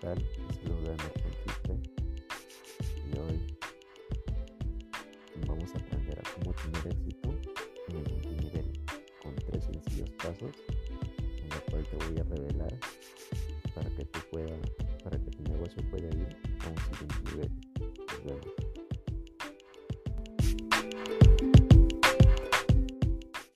tal? Les saluda Martín y hoy vamos a aprender a cómo tener éxito en el multinivel con tres sencillos pasos en los cual te voy a revelar para que tú pueda, para que tu negocio pueda